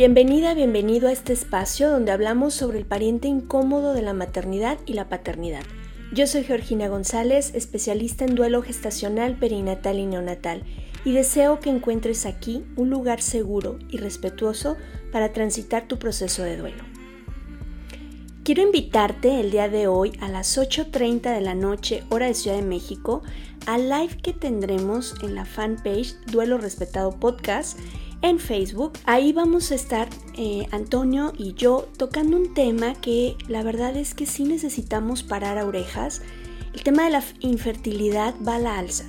Bienvenida, bienvenido a este espacio donde hablamos sobre el pariente incómodo de la maternidad y la paternidad. Yo soy Georgina González, especialista en duelo gestacional, perinatal y neonatal, y deseo que encuentres aquí un lugar seguro y respetuoso para transitar tu proceso de duelo. Quiero invitarte el día de hoy a las 8.30 de la noche, hora de Ciudad de México, al live que tendremos en la fanpage Duelo Respetado Podcast en Facebook. Ahí vamos a estar eh, Antonio y yo tocando un tema que la verdad es que sí necesitamos parar a orejas. El tema de la infertilidad va a la alza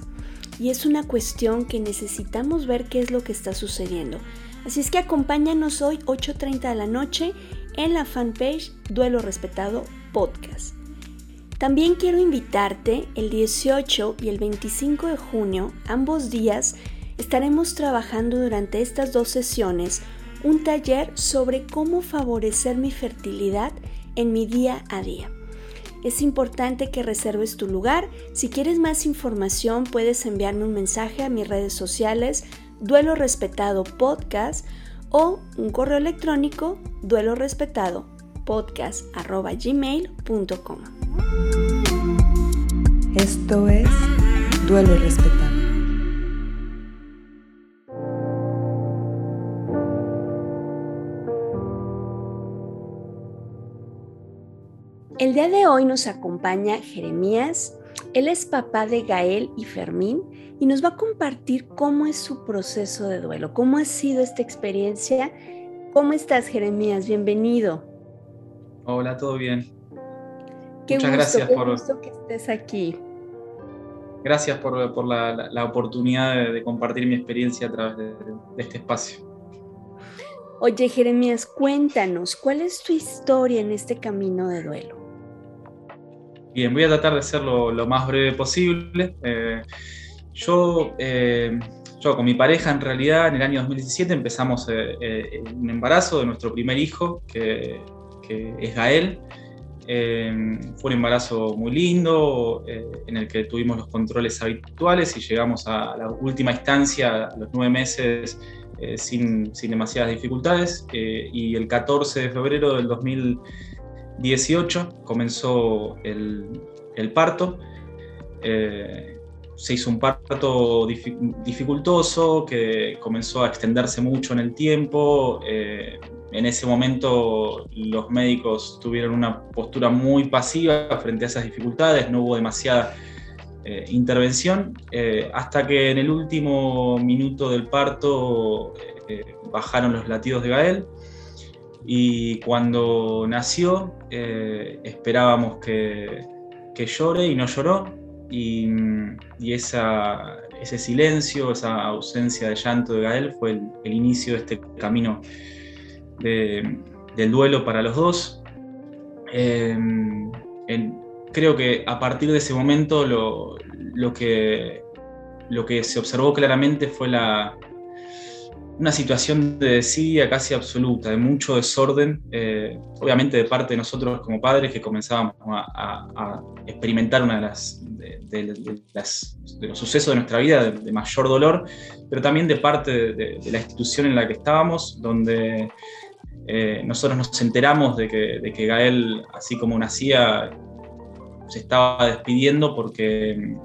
y es una cuestión que necesitamos ver qué es lo que está sucediendo. Así es que acompáñanos hoy 8.30 de la noche en la fanpage Duelo Respetado Podcast. También quiero invitarte el 18 y el 25 de junio, ambos días, estaremos trabajando durante estas dos sesiones un taller sobre cómo favorecer mi fertilidad en mi día a día. Es importante que reserves tu lugar. Si quieres más información puedes enviarme un mensaje a mis redes sociales Duelo Respetado Podcast o un correo electrónico duelo respetado podcast.gmail.com. Esto es Duelo Respetado. El día de hoy nos acompaña Jeremías. Él es papá de Gael y Fermín y nos va a compartir cómo es su proceso de duelo, cómo ha sido esta experiencia. ¿Cómo estás, Jeremías? Bienvenido. Hola, ¿todo bien? Qué Muchas gracias por gusto que estés aquí. Gracias por, la, oportunidad de, compartir mi experiencia a través de este espacio. Oye, Jeremías, cuéntanos, ¿cuál es tu historia en este camino de duelo? Bien, voy a tratar de hacerlo lo más breve posible. Eh, yo, eh, yo con mi pareja en realidad en el año 2017 empezamos eh, un embarazo de nuestro primer hijo, que, es Gael. fue un embarazo muy lindo, en el que tuvimos los controles habituales y llegamos a la última instancia, a los nueve meses, sin, sin, demasiadas dificultades. y el 14 de febrero del 2017 18 comenzó el, parto. Eh, se hizo un parto dificultoso que comenzó a extenderse mucho en el tiempo. Eh, en ese momento los médicos tuvieron una postura muy pasiva frente a esas dificultades, no hubo demasiada eh, intervención, hasta que en el último minuto del parto bajaron los latidos de Gael y cuando nació eh, esperábamos que, llore y no lloró y, ese silencio, esa ausencia de llanto de Gael fue el, inicio de este camino del duelo para los dos. Em, creo que a partir de ese momento lo, que, lo que se observó claramente fue la, una situación de desidia casi absoluta, de mucho desorden, eh, obviamente de parte de nosotros como padres que comenzábamos a, experimentar una de las, los sucesos de nuestra vida de, mayor dolor, pero también de parte de, la institución en la que estábamos, donde eh, nosotros nos enteramos de que, de que Gael, así como nacía, se estaba despidiendo porque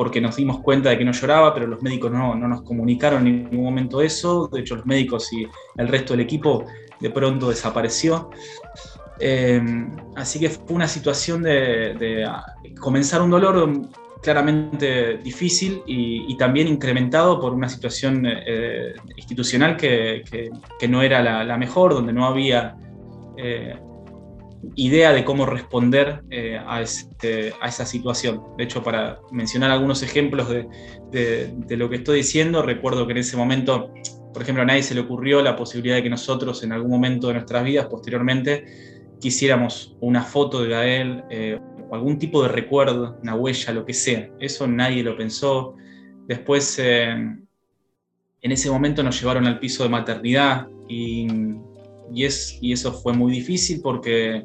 porque nos dimos cuenta de que no lloraba, pero los médicos no, nos comunicaron en ningún momento eso. De hecho, los médicos y el resto del equipo de pronto desapareció. Eh, así que fue una situación de, comenzar un dolor claramente difícil y, también incrementado por una situación eh, institucional que, no era la, mejor, donde no había eh, idea de cómo responder eh, a, este, a, esa situación. De hecho, para mencionar algunos ejemplos de, lo que estoy diciendo, recuerdo que en ese momento, por ejemplo, a nadie se le ocurrió la posibilidad de que nosotros en algún momento de nuestras vidas, posteriormente, quisiéramos una foto de Gael eh, algún tipo de recuerdo, una huella, lo que sea. Eso nadie lo pensó. Después, eh, en ese momento nos llevaron al piso de maternidad y y, es, y eso fue muy difícil porque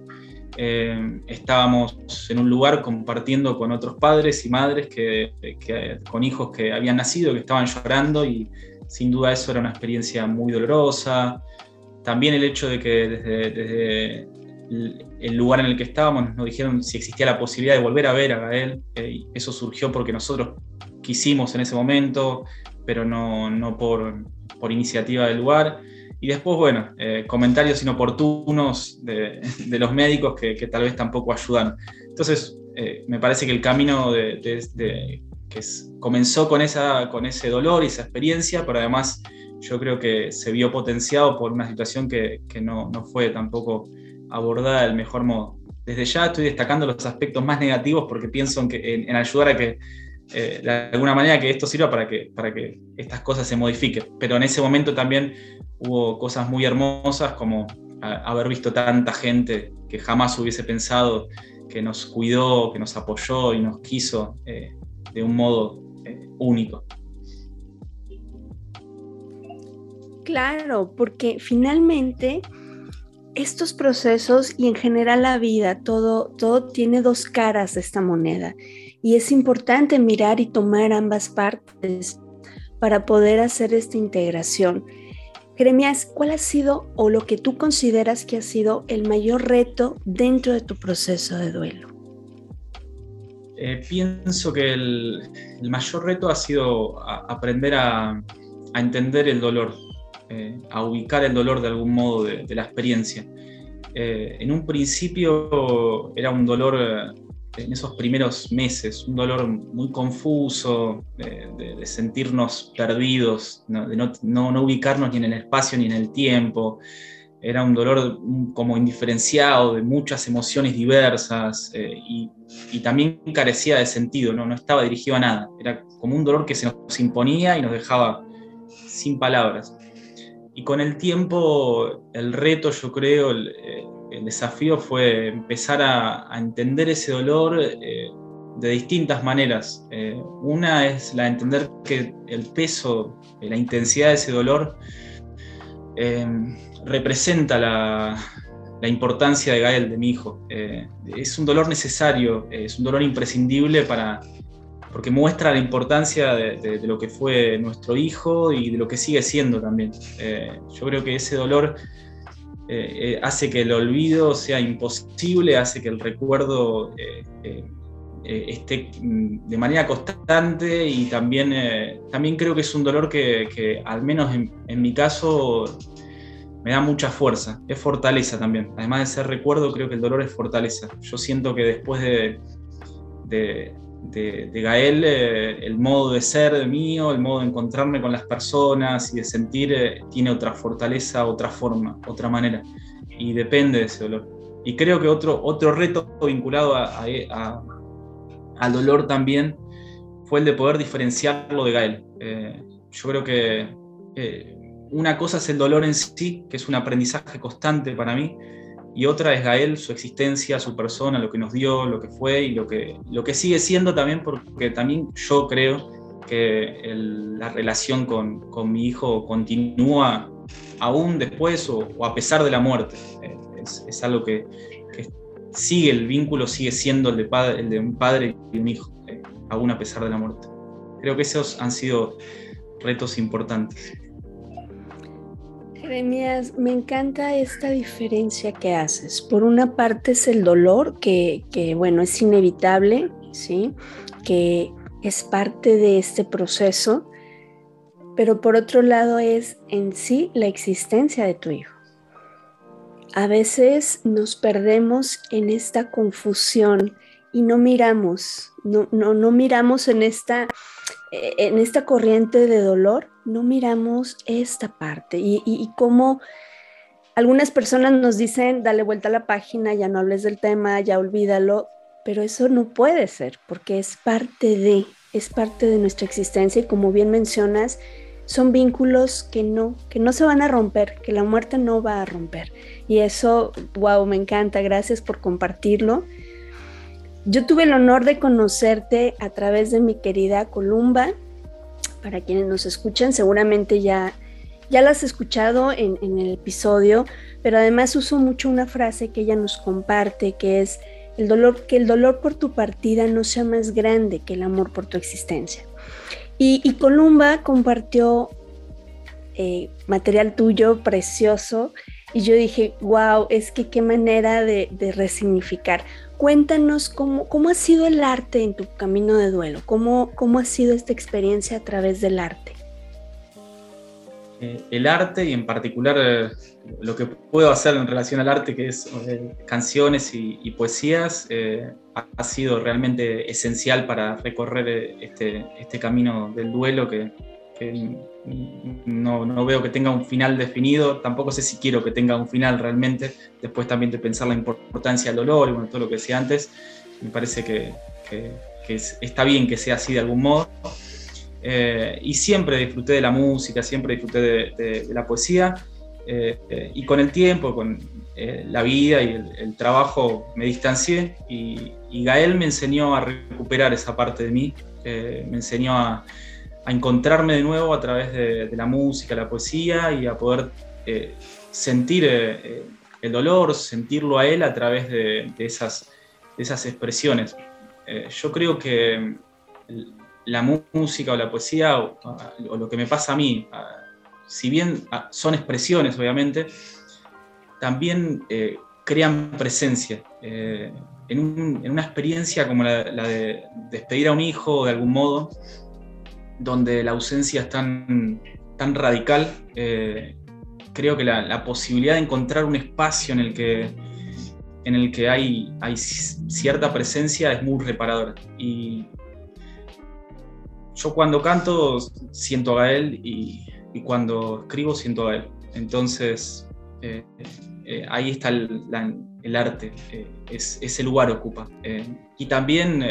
eh, estábamos en un lugar compartiendo con otros padres y madres que, con hijos que habían nacido, que estaban llorando y sin duda eso era una experiencia muy dolorosa. también el hecho de que desde, el lugar en el que estábamos nos dijeron si existía la posibilidad de volver a ver a Gael. eso surgió porque nosotros quisimos en ese momento, pero no, no por, por, iniciativa del lugar. Y después, bueno, eh, comentarios inoportunos de, los médicos que, que, tal vez tampoco ayudan. Entonces, eh, me parece que el camino que comenzó con, esa, con ese dolor y esa experiencia, pero además yo creo que se vio potenciado por una situación que, que no, no fue tampoco abordada del mejor modo. Desde ya estoy destacando los aspectos más negativos porque pienso en, que, en ayudar a que eh, de alguna manera que esto sirva para que, para que estas cosas se modifiquen. Pero en ese momento también hubo cosas muy hermosas como haber visto tanta gente que jamás hubiese pensado que nos cuidó, que nos apoyó y nos quiso eh, de un modo eh, único. Claro, porque finalmente estos procesos y en general la vida, todo, todo tiene dos caras de esta moneda y es importante mirar y tomar ambas partes para poder hacer esta integración. Jeremías, ¿cuál ha sido o lo que tú consideras que ha sido el mayor reto dentro de tu proceso de duelo? Eh, pienso que el, mayor reto ha sido aprender a, entender el dolor, eh, a ubicar el dolor de algún modo de, la experiencia. Eh, en un principio era un dolor en esos primeros meses, un dolor muy confuso, de, sentirnos perdidos, de no, ubicarnos ni en el espacio ni en el tiempo. Era un dolor como indiferenciado, de muchas emociones diversas eh, y, también carecía de sentido, ¿no? no estaba dirigido a nada. Era como un dolor que se nos imponía y nos dejaba sin palabras. Y con el tiempo, el reto, yo creo, el, eh, desafío fue empezar a, entender ese dolor eh, de distintas maneras. Eh, una es la entender que el peso, la intensidad de ese dolor representa la, importancia de Gael, de mi hijo. es un dolor necesario, es un dolor imprescindible para, porque muestra la importancia de, lo que fue nuestro hijo y de lo que sigue siendo también. yo creo que ese dolor eh, eh, hace que el olvido sea imposible, hace que el recuerdo eh, esté mm, de manera constante y también, también creo que es un dolor que, al menos en, mi caso me da mucha fuerza, es fortaleza también. Además de ser recuerdo, creo que el dolor es fortaleza. Yo siento que después de, de, Gael, eh, el modo de ser de mío, el modo de encontrarme con las personas y de sentir, eh, tiene otra fortaleza, otra forma, otra manera. Y depende de ese dolor. Y creo que otro, otro reto vinculado al dolor también fue el de poder diferenciarlo de Gael. Eh, yo creo que una cosa es el dolor en sí, que es un aprendizaje constante para mí, y otra es Gael, su existencia, su persona, lo que nos dio, lo que fue y lo que, lo que sigue siendo también, porque también yo creo que la relación con, con, mi hijo continúa aún después o, a pesar de la muerte. Eh, es, algo que, sigue, el vínculo sigue siendo el de, padre, el de un padre y un hijo, eh, aún a pesar de la muerte. Creo que esos han sido retos importantes. Jeremías, me encanta esta diferencia que haces. Por una parte es el dolor, que, bueno, es inevitable, ¿sí? Que es parte de este proceso, pero por otro lado es en sí la existencia de tu hijo. A veces nos perdemos en esta confusión y no miramos, no, no, no miramos en esta eh, en esta corriente de dolor no miramos esta parte y, cómo algunas personas nos dicen, dale vuelta a la página, ya no hables del tema, ya olvídalo, pero eso no puede ser porque es parte de, es parte de nuestra existencia y como bien mencionas, son vínculos que no, que no se van a romper, que la muerte no va a romper. Y eso, wow, me encanta, gracias por compartirlo. Yo tuve el honor de conocerte a través de mi querida Columba. Para quienes nos escuchan, seguramente ya, ya la has escuchado en, el episodio, pero además uso mucho una frase que ella nos comparte, que es el dolor, que el dolor por tu partida no sea más grande que el amor por tu existencia. Y, Columba compartió eh, material tuyo precioso Y yo dije, wow, es que qué manera de, resignificar. Cuéntanos cómo, cómo, ha sido el arte en tu camino de duelo, cómo, cómo ha sido esta experiencia a través del arte. Eh, el arte y en particular eh, lo que puedo hacer en relación al arte, que es eh, canciones y, poesías, ha sido realmente esencial para recorrer este, este camino del duelo que, no, no, veo que tenga un final definido, tampoco sé si quiero que tenga un final realmente, después también de pensar la importancia del dolor y todo lo que decía antes, me parece que, está bien que sea así de algún modo. Eh, y siempre disfruté de la música, siempre disfruté de, la poesía. Eh, y con el tiempo, con eh, la vida y el, trabajo, me distancié y, Gael me enseñó a recuperar esa parte de mí, me enseñó a, encontrarme de nuevo a través de, la música, la poesía y a poder sentir el dolor, sentirlo a él a través de, esas, expresiones. yo creo que la música o la poesía o, lo que me pasa a mí, si bien son expresiones obviamente, también eh, crean presencia. Eh, en, una experiencia como la, de despedir a un hijo de algún modo, donde la ausencia es tan, tan radical, eh, creo que la, posibilidad de encontrar un espacio en el que, en el que hay, hay cierta presencia es muy reparadora. Y, yo cuando canto siento a Gael y, cuando escribo siento a Gael. Entonces, eh, eh, ahí está el, arte, es, ese lugar ocupa. y también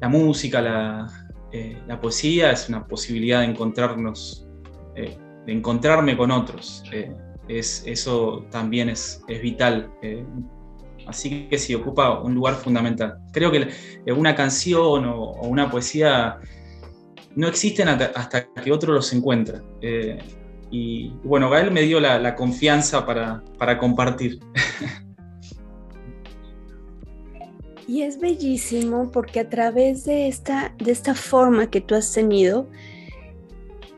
la música, la, poesía es una posibilidad de encontrarnos, de encontrarme con otros. Es, eso también es, es vital. Así que sí, ocupa un lugar fundamental. Creo que una canción o, una poesía no existen hasta, que otro los encuentra. Eh, y bueno, Gael me dio la, confianza para, compartir. Y es bellísimo porque a través de esta, de esta forma que tú has tenido,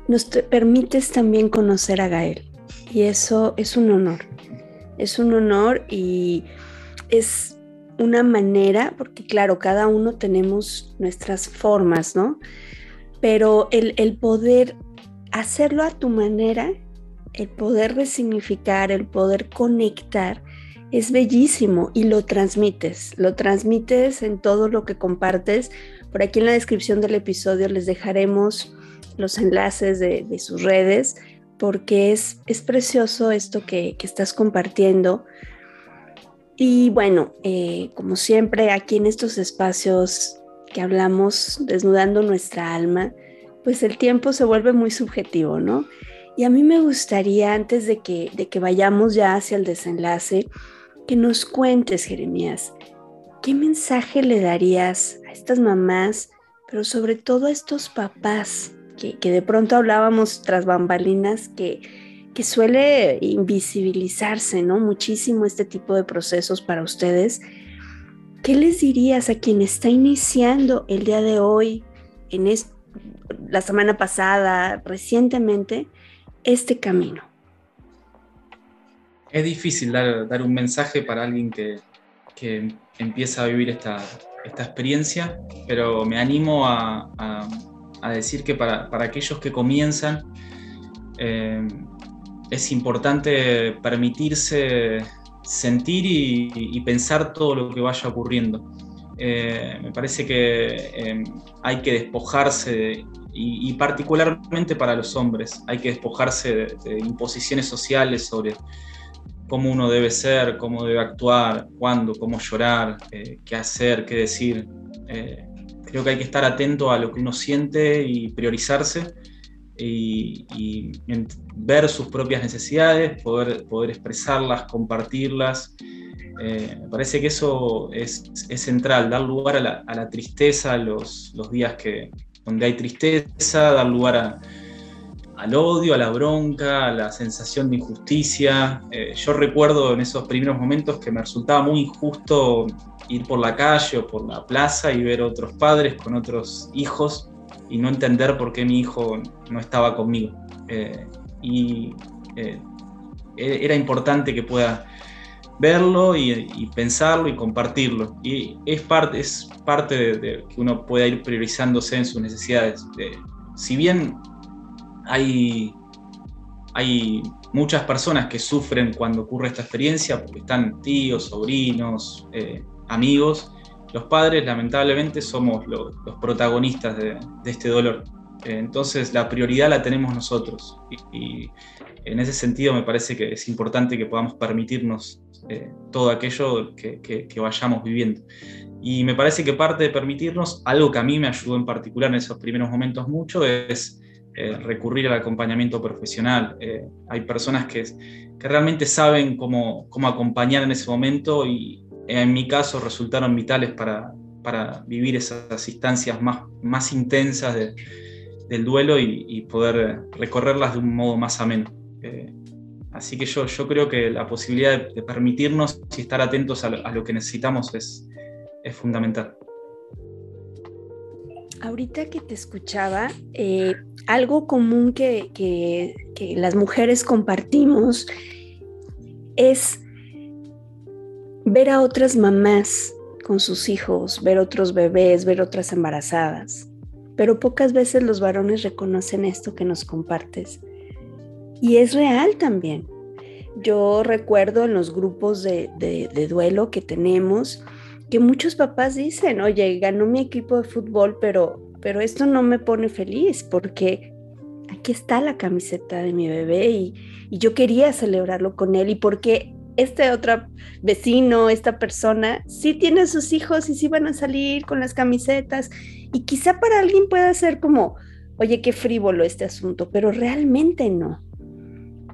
nos permites también conocer a Gael. Y eso es un honor. Es un honor y es una manera, porque claro, cada uno tenemos nuestras formas, ¿no? Pero el, poder hacerlo a tu manera, el poder resignificar, el poder conectar, es bellísimo y lo transmites, lo transmites en todo lo que compartes. Por aquí en la descripción del episodio les dejaremos los enlaces de, sus redes porque es, es precioso esto que, que estás compartiendo y bueno, eh, como siempre, aquí en estos espacios que hablamos desnudando nuestra alma, pues el tiempo se vuelve muy subjetivo, ¿no? Y a mí me gustaría, antes de que, de que vayamos ya hacia el desenlace, que nos cuentes, Jeremías, ¿qué mensaje le darías a estas mamás, pero sobre todo a estos papás, que, que de pronto hablábamos tras bambalinas, que, que suele invisibilizarse, ¿no? Muchísimo este tipo de procesos para ustedes. ¿Qué les dirías a quien está iniciando el día de hoy, en la semana pasada, recientemente, este camino? Es difícil dar, un mensaje para alguien que, empieza a vivir esta, experiencia, pero me animo a, decir que para, aquellos que comienzan, eh, es importante permitirse sentir y, pensar todo lo que vaya ocurriendo. Eh, me parece que em, hay que despojarse, y, particularmente para los hombres, hay que despojarse de, imposiciones sociales sobre cómo uno debe ser, cómo debe actuar, cuándo, cómo llorar, eh, qué hacer, qué decir. Eh, creo que hay que estar atento a lo que uno siente y priorizarse y, ver sus propias necesidades, poder, poder expresarlas, compartirlas. Eh, me parece que eso es, central, dar lugar a la, a tristeza, los, los, días que, donde hay tristeza, dar lugar al odio, a la bronca, a la sensación de injusticia. Eh, yo recuerdo en esos primeros momentos que me resultaba muy injusto ir por la calle o por la plaza y ver otros padres con otros hijos y no entender por qué mi hijo no estaba conmigo. Eh, y eh, era importante que pueda verlo y, pensarlo y compartirlo. Y es parte, es parte de, que uno pueda ir priorizándose en sus necesidades. si bien hay, hay muchas personas que sufren cuando ocurre esta experiencia, porque están tíos, sobrinos, eh, amigos, los padres lamentablemente somos los protagonistas de, este dolor. Eh, entonces la prioridad la tenemos nosotros y, en ese sentido me parece que es importante que podamos permitirnos eh, todo aquello que, vayamos viviendo. Y me parece que parte de permitirnos, algo que a mí me ayudó en particular en esos primeros momentos mucho, es eh, recurrir al acompañamiento profesional. hay personas que, que realmente saben cómo, cómo acompañar en ese momento y, en mi caso resultaron vitales para, para vivir esas instancias más, más intensas del duelo y, poder recorrerlas de un modo más ameno. Eh, así que yo, yo creo que la posibilidad de, permitirnos y estar atentos a lo, que necesitamos es, es, fundamental. Ahorita que te escuchaba, eh, algo común que, que, que las mujeres compartimos es ver a otras mamás con sus hijos, ver otros bebés, ver otras embarazadas. Pero pocas veces los varones reconocen esto que nos compartes. Y es real también. Yo recuerdo en los grupos de, duelo que tenemos que muchos papás dicen, oye, ganó mi equipo de fútbol, pero, pero esto no me pone feliz porque aquí está la camiseta de mi bebé y, y yo quería celebrarlo con él y porque este otro vecino, esta persona, sí tiene sus hijos y sí van a salir con las camisetas. Y quizá para alguien pueda ser como, oye, qué frívolo este asunto, pero realmente no.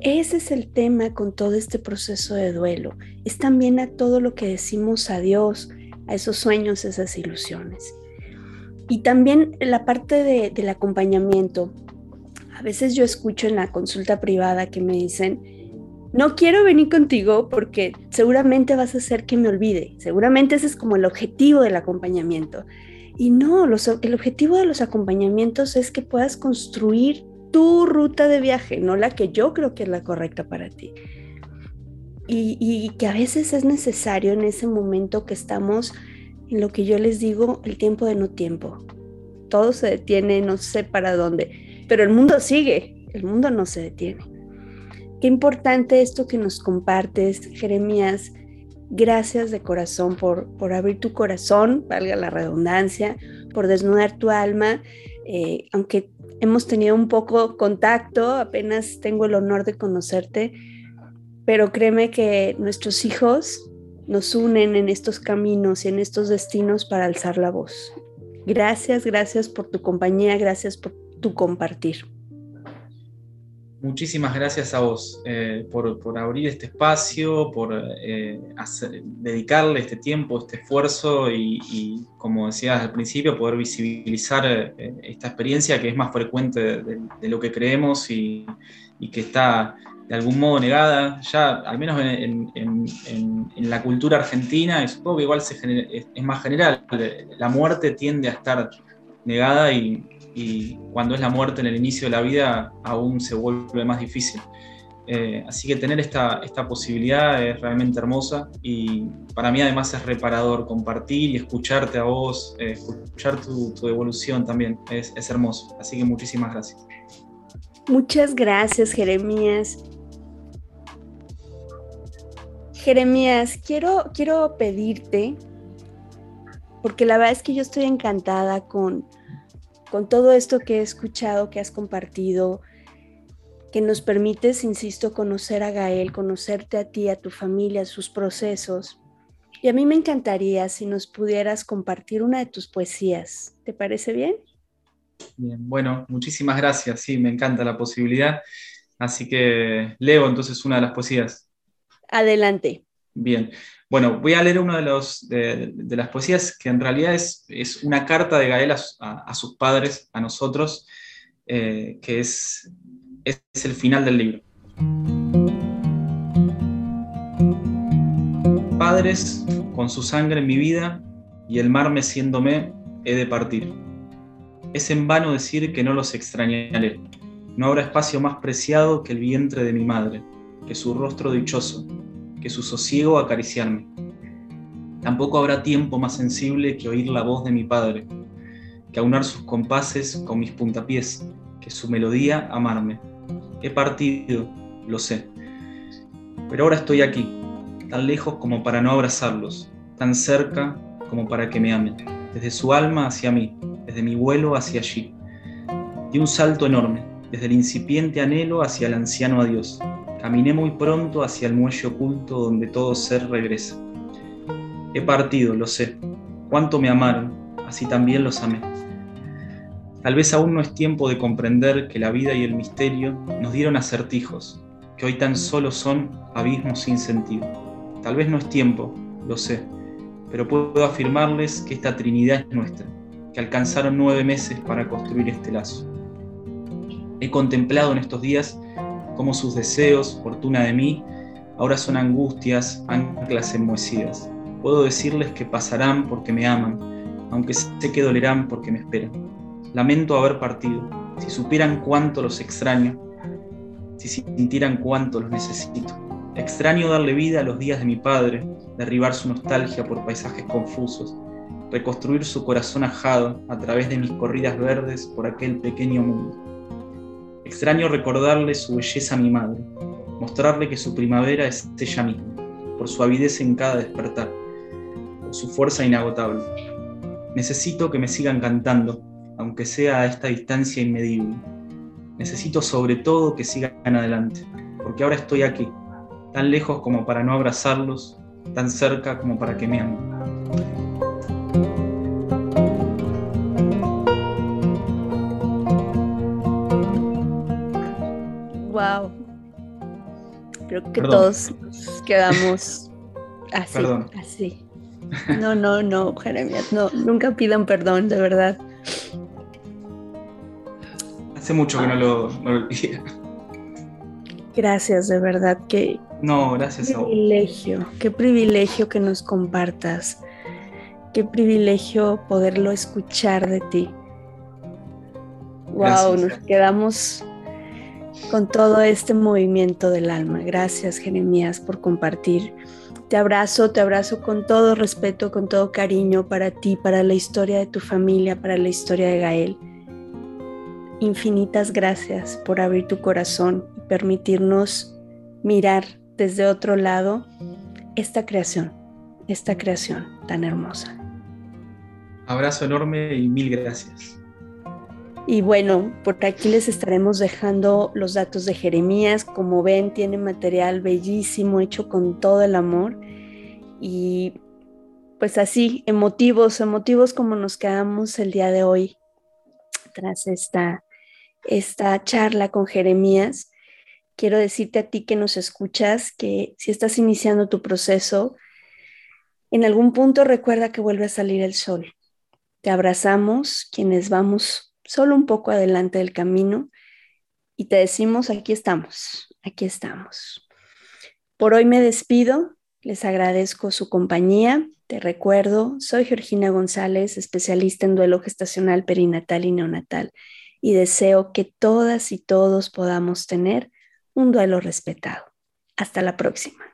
Ese es el tema con todo este proceso de duelo. Es también a todo lo que decimos adiós, a esos sueños, esas ilusiones. Y también la parte del acompañamiento. A veces yo escucho en la consulta privada que me dicen, no quiero venir contigo porque seguramente vas a hacer que me olvide. Seguramente ese es como el objetivo del acompañamiento. Y no, el objetivo de los acompañamientos es que puedas construir tu ruta de viaje, no la que yo creo que es la correcta para ti. Y, que a veces es necesario en ese momento que estamos en lo que yo les digo, el tiempo de no tiempo. Todo se detiene, no sé para dónde, pero el mundo sigue, el mundo no se detiene. Qué importante esto que nos compartes, Jeremías. Gracias de corazón por, por abrir tu corazón, valga la redundancia, por desnudar tu alma. Eh, aunque hemos tenido un poco contacto, apenas tengo el honor de conocerte, pero créeme que nuestros hijos nos unen en estos caminos y en estos destinos para alzar la voz. Gracias, gracias por tu compañía, gracias por tu compartir muchísimas gracias a vos eh, por, abrir este espacio, por eh, dedicarle este tiempo, este esfuerzo y, como decías al principio, poder visibilizar eh, esta experiencia que es más frecuente de, lo que creemos y, que está de algún modo negada, ya al menos en, la cultura argentina, y supongo que igual es más general, la muerte tiende a estar negada y, y cuando es la muerte en el inicio de la vida aún se vuelve más difícil. Eh, así que tener esta, esta posibilidad es realmente hermosa y para mí además es reparador compartir y escucharte a vos, eh, escuchar tu, tu, evolución también, es, es hermoso. Así que muchísimas gracias. Muchas gracias, Jeremías. Jeremías, quiero, quiero pedirte, porque la verdad es que yo estoy encantada con, con todo esto que he escuchado, que has compartido, que nos permites, insisto, conocer a Gael, conocerte a ti, a tu familia, sus procesos. Y a mí me encantaría si nos pudieras compartir una de tus poesías. ¿Te parece bien? Bien, bueno, muchísimas gracias. Sí, me encanta la posibilidad. Así que leo entonces una de las poesías. Adelante. Bien, bueno, voy a leer una de, de, las poesías que en realidad es, es una carta de Gael a, sus padres, a nosotros, eh, que es, es el final del libro. Padres, con su sangre en mi vida y el mar meciéndome, he de partir. Es en vano decir que no los extrañaré. No habrá espacio más preciado que el vientre de mi madre que su rostro dichoso, que su sosiego acariciarme. Tampoco habrá tiempo más sensible que oír la voz de mi Padre, que aunar sus compases con mis puntapiés, que su melodía amarme. He partido, lo sé, pero ahora estoy aquí, tan lejos como para no abrazarlos, tan cerca como para que me amen, desde su alma hacia mí, desde mi vuelo hacia allí. Di un salto enorme, desde el incipiente anhelo hacia el anciano adiós. Caminé muy pronto hacia el muelle oculto donde todo ser regresa. He partido, lo sé. Cuánto me amaron, así también los amé. Tal vez aún no es tiempo de comprender que la vida y el misterio nos dieron acertijos, que hoy tan solo son abismos sin sentido. Tal vez no es tiempo, lo sé, pero puedo afirmarles que esta Trinidad es nuestra, que alcanzaron nueve meses para construir este lazo. He contemplado en estos días cómo sus deseos, fortuna de mí, ahora son angustias, anclas enmohecidas. Puedo decirles que pasarán porque me aman, aunque sé que dolerán porque me esperan. Lamento haber partido. Si supieran cuánto los extraño, si sintieran cuánto los necesito. Extraño darle vida a los días de mi padre, derribar su nostalgia por paisajes confusos, reconstruir su corazón ajado a través de mis corridas verdes por aquel pequeño mundo. Extraño recordarle su belleza a mi madre, mostrarle que su primavera es ella misma, por su avidez en cada despertar, por su fuerza inagotable. Necesito que me sigan cantando, aunque sea a esta distancia inmedible. Necesito sobre todo que sigan adelante, porque ahora estoy aquí, tan lejos como para no abrazarlos, tan cerca como para que me amen. Wow. Creo que todos quedamos así, así. No, no, no, Jeremías, no, nunca pidan perdón, de verdad. Hace mucho que no lo, no Gracias, de verdad, que... No, gracias qué privilegio, qué privilegio que nos compartas, qué privilegio poderlo escuchar de ti. Wow, nos quedamos con todo este movimiento del alma. Gracias, Jeremías, por compartir. Te abrazo, te abrazo con todo respeto, con todo cariño para ti, para la historia de tu familia, para la historia de Gael. Infinitas gracias por abrir tu corazón y permitirnos mirar desde otro lado esta creación, esta creación tan hermosa. Abrazo enorme y mil gracias. Y bueno, por aquí les estaremos dejando los datos de Jeremías. Como ven, tiene material bellísimo, hecho con todo el amor. Y pues así, emotivos, emotivos como nos quedamos el día de hoy tras esta esta charla con Jeremías, quiero decirte a ti que nos escuchas que si estás iniciando tu proceso, en algún punto recuerda que vuelve a salir el sol. Te abrazamos quienes vamos solo un poco adelante del camino y te decimos, aquí estamos, aquí estamos. Por hoy me despido, les agradezco su compañía. Te recuerdo, soy Georgina González, especialista en duelo gestacional perinatal y neonatal y deseo que todas y todos podamos tener un duelo respetado. Hasta la próxima.